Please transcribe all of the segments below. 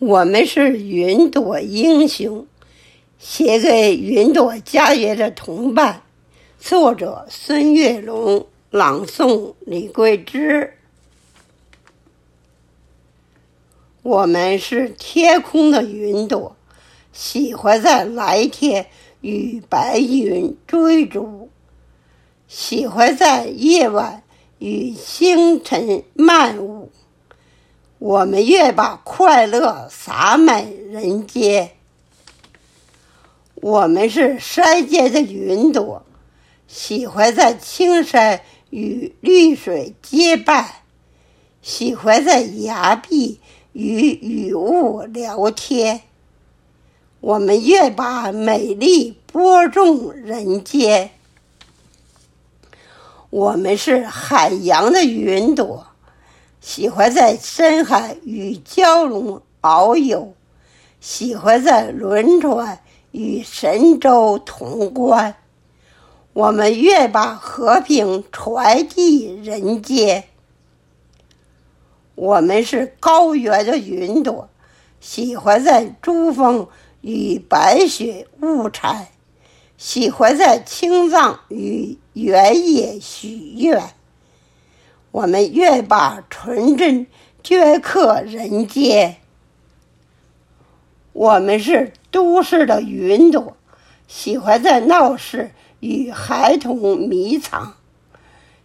我们是云朵英雄，写给云朵家园的同伴。作者：孙月龙，朗诵：李桂枝。我们是天空的云朵，喜欢在蓝天与白云追逐，喜欢在夜晚与星辰漫舞。我们愿把快乐洒满人间。我们是山间的云朵，喜欢在青山与绿水结伴，喜欢在崖壁与雨雾聊天。我们愿把美丽播种人间。我们是海洋的云朵。喜欢在深海与蛟龙遨游，喜欢在轮船与神州同观。我们愿把和平传递人间。我们是高原的云朵，喜欢在珠峰与白雪物产，喜欢在青藏与原野许愿。我们愿把纯真镌刻人间。我们是都市的云朵，喜欢在闹市与孩童迷藏，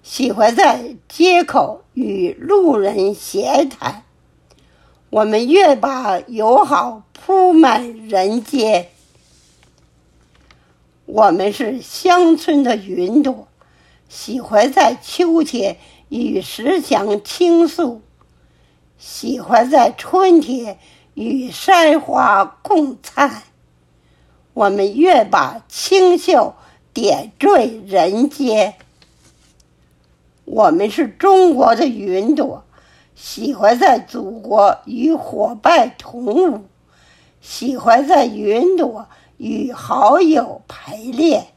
喜欢在街口与路人闲谈。我们愿把友好铺满人间。我们是乡村的云朵，喜欢在秋天。与石墙倾诉，喜欢在春天与山花共灿。我们愿把清秀点缀人间。我们是中国的云朵，喜欢在祖国与伙伴同舞，喜欢在云朵与好友排练。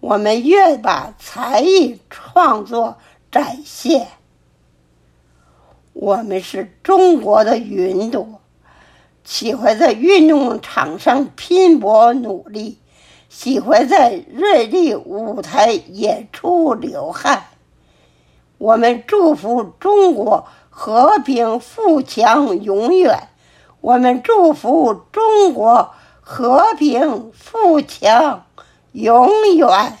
我们愿把才艺创作。展现，我们是中国的云朵，喜欢在运动场上拼搏努力，喜欢在热力舞台演出流汗。我们祝福中国和平富强永远。我们祝福中国和平富强永远。